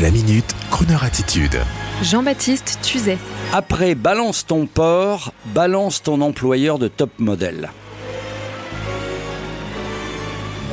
La minute, Kroneur attitude. Jean-Baptiste Tuzet. Après balance ton port, balance ton employeur de top modèle.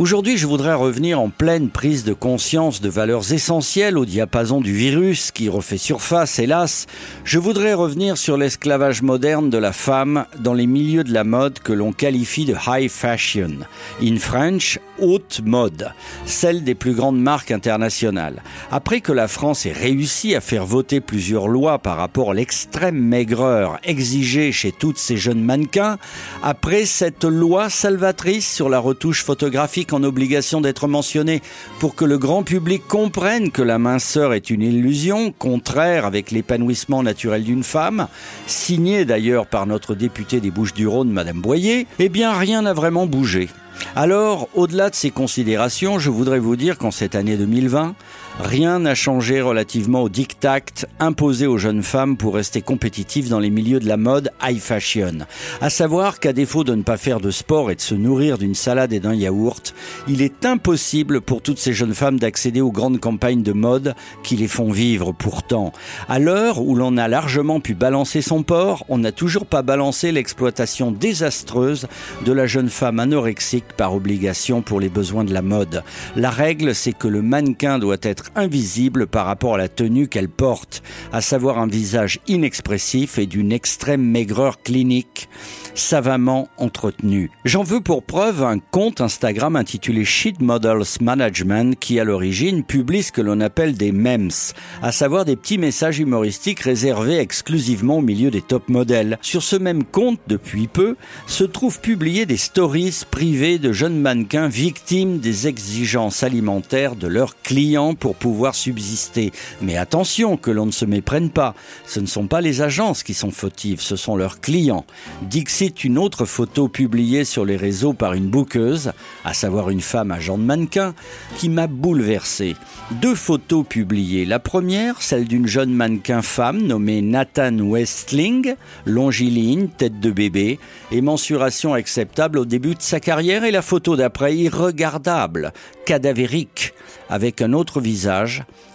Aujourd'hui, je voudrais revenir en pleine prise de conscience de valeurs essentielles au diapason du virus qui refait surface, hélas. Je voudrais revenir sur l'esclavage moderne de la femme dans les milieux de la mode que l'on qualifie de high fashion. In French, haute mode, celle des plus grandes marques internationales. Après que la France ait réussi à faire voter plusieurs lois par rapport à l'extrême maigreur exigée chez toutes ces jeunes mannequins, après cette loi salvatrice sur la retouche photographique en obligation d'être mentionné pour que le grand public comprenne que la minceur est une illusion, contraire avec l'épanouissement naturel d'une femme, signée d'ailleurs par notre députée des Bouches-du-Rhône, Madame Boyer, eh bien rien n'a vraiment bougé. Alors, au-delà de ces considérations, je voudrais vous dire qu'en cette année 2020, rien n'a changé relativement au diktat imposé aux jeunes femmes pour rester compétitives dans les milieux de la mode high fashion. À savoir qu'à défaut de ne pas faire de sport et de se nourrir d'une salade et d'un yaourt, il est impossible pour toutes ces jeunes femmes d'accéder aux grandes campagnes de mode qui les font vivre pourtant. À l'heure où l'on a largement pu balancer son port, on n'a toujours pas balancé l'exploitation désastreuse de la jeune femme anorexique par obligation pour les besoins de la mode. La règle, c'est que le mannequin doit être invisible par rapport à la tenue qu'elle porte, à savoir un visage inexpressif et d'une extrême maigreur clinique savamment entretenu. J'en veux pour preuve un compte Instagram intitulé Shit Models Management qui à l'origine publie ce que l'on appelle des memes, à savoir des petits messages humoristiques réservés exclusivement au milieu des top modèles. Sur ce même compte, depuis peu, se trouvent publiés des stories privées de jeunes mannequins victimes des exigences alimentaires de leurs clients pour pouvoir subsister. Mais attention que l'on ne se méprenne pas, ce ne sont pas les agences qui sont fautives, ce sont leurs clients. Dixit une autre photo publiée sur les réseaux par une bouqueuse, à savoir une femme agent de mannequin, qui m'a bouleversé. Deux photos publiées. La première, celle d'une jeune mannequin femme nommée Nathan Westling, longiligne, tête de bébé, et mensuration acceptable au début de sa carrière et la photo d'après irregardable, cadavérique, avec un autre visage,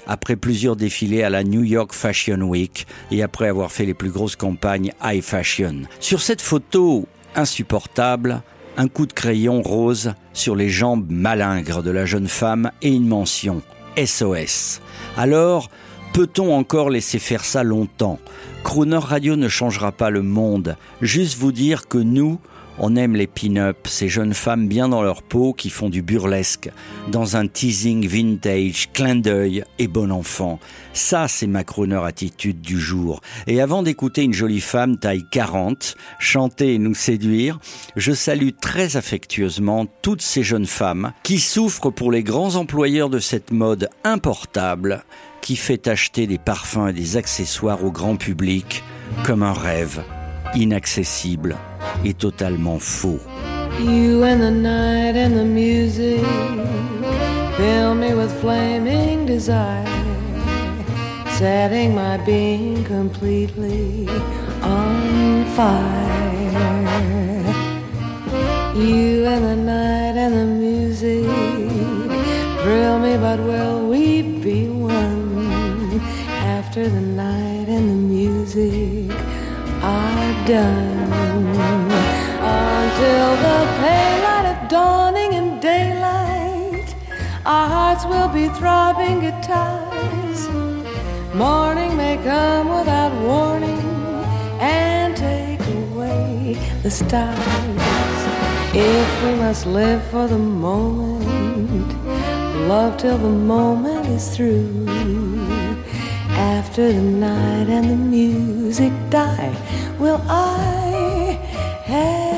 après plusieurs défilés à la New York Fashion Week et après avoir fait les plus grosses campagnes high fashion. Sur cette photo insupportable, un coup de crayon rose sur les jambes malingres de la jeune femme et une mention SOS. Alors, peut-on encore laisser faire ça longtemps? Crooner Radio ne changera pas le monde, juste vous dire que nous, on aime les pin-up, ces jeunes femmes bien dans leur peau qui font du burlesque, dans un teasing vintage, clin d'œil et bon enfant. Ça, c'est ma crooner attitude du jour. Et avant d'écouter une jolie femme taille 40 chanter et nous séduire, je salue très affectueusement toutes ces jeunes femmes qui souffrent pour les grands employeurs de cette mode importable qui fait acheter des parfums et des accessoires au grand public comme un rêve inaccessible et totalement faux. You and the night and the music fill me with flaming desire, setting my being completely on fire. You and the night and the music thrill me, but will we be one after the night and the music are done? The pale light of dawning and daylight, our hearts will be throbbing guitars. Morning may come without warning and take away the stars. If we must live for the moment, love till the moment is through. After the night and the music die, will I have?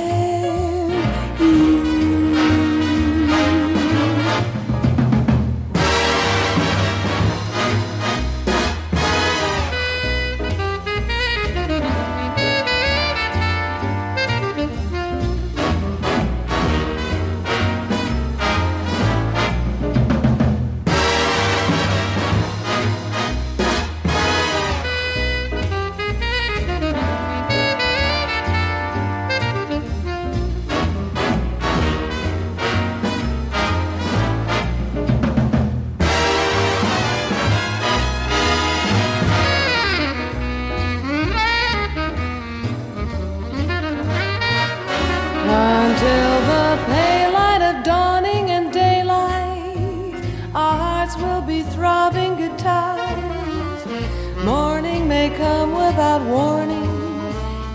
Come without warning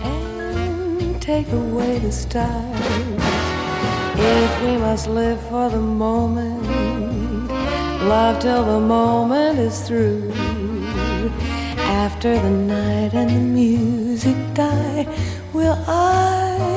and take away the stars. If we must live for the moment, love till the moment is through. After the night and the music die, will I